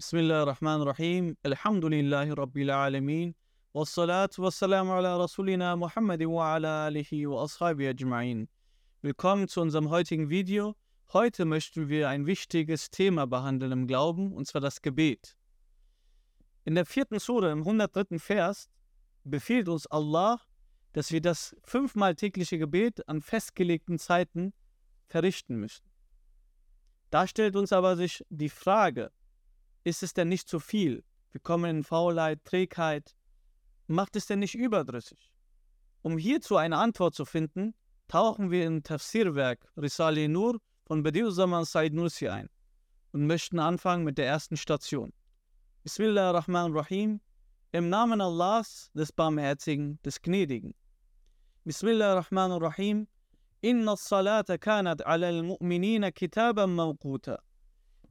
بسم الله الرحمن الرحيم الحمد لله رب العالمين والصلاة والسلام على رسولنا محمد وعلى آله وأصحابه أجمعين Willkommen zu unserem heutigen Video. Heute möchten wir ein wichtiges Thema behandeln im Glauben, und zwar das Gebet. In der vierten Sura, im 103. Vers, befiehlt uns Allah, dass wir das fünfmal tägliche Gebet an festgelegten Zeiten verrichten müssen. Da stellt uns aber sich die Frage, ist es denn nicht zu viel? Wir kommen in Faulheit, Trägheit. Macht es denn nicht überdrüssig? Um hierzu eine Antwort zu finden, tauchen wir in Tafsirwerk Risale Nur von Bediüzzaman Said Nursi ein und möchten anfangen mit der ersten Station. Bismillah ar-Rahman rahim im Namen Allahs, des Barmherzigen, des Gnädigen. Bismillah ar-Rahman rahim Inna salata kanat ala al-mu'minina kitaban mawquta.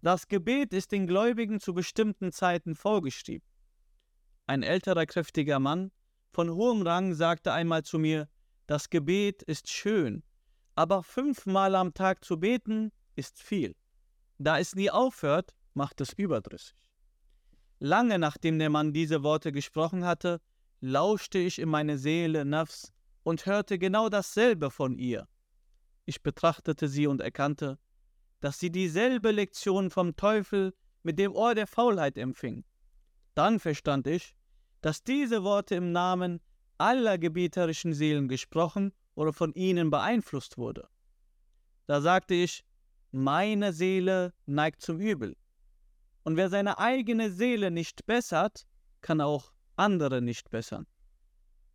Das Gebet ist den Gläubigen zu bestimmten Zeiten vorgeschrieben. Ein älterer, kräftiger Mann von hohem Rang sagte einmal zu mir, das Gebet ist schön, aber fünfmal am Tag zu beten ist viel. Da es nie aufhört, macht es überdrüssig. Lange nachdem der Mann diese Worte gesprochen hatte, lauschte ich in meine Seele Nafs und hörte genau dasselbe von ihr. Ich betrachtete sie und erkannte, dass sie dieselbe Lektion vom Teufel mit dem Ohr der Faulheit empfing. Dann verstand ich, dass diese Worte im Namen aller gebieterischen Seelen gesprochen oder von ihnen beeinflusst wurde. Da sagte ich, meine Seele neigt zum Übel. Und wer seine eigene Seele nicht bessert, kann auch andere nicht bessern.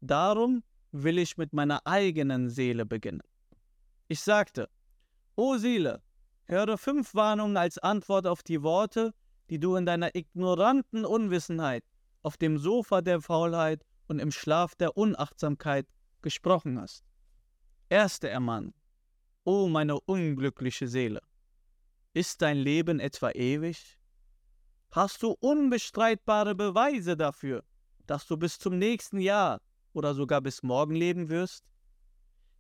Darum will ich mit meiner eigenen Seele beginnen. Ich sagte, O Seele, Höre fünf Warnungen als Antwort auf die Worte, die du in deiner ignoranten Unwissenheit auf dem Sofa der Faulheit und im Schlaf der Unachtsamkeit gesprochen hast. Erste Ermahnung. O meine unglückliche Seele, ist dein Leben etwa ewig? Hast du unbestreitbare Beweise dafür, dass du bis zum nächsten Jahr oder sogar bis morgen leben wirst?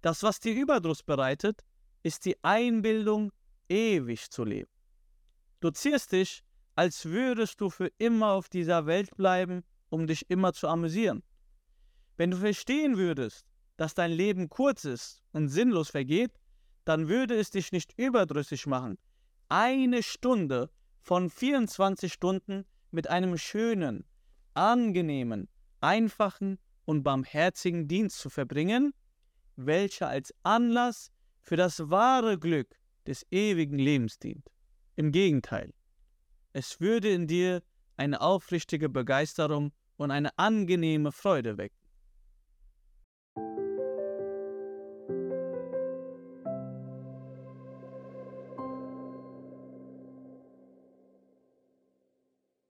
Das, was dir Überdruss bereitet, ist die Einbildung ewig zu leben. Du zierst dich, als würdest du für immer auf dieser Welt bleiben, um dich immer zu amüsieren. Wenn du verstehen würdest, dass dein Leben kurz ist und sinnlos vergeht, dann würde es dich nicht überdrüssig machen, eine Stunde von 24 Stunden mit einem schönen, angenehmen, einfachen und barmherzigen Dienst zu verbringen, welcher als Anlass für das wahre Glück des ewigen Lebens dient. Im Gegenteil, es würde in dir eine aufrichtige Begeisterung und eine angenehme Freude wecken.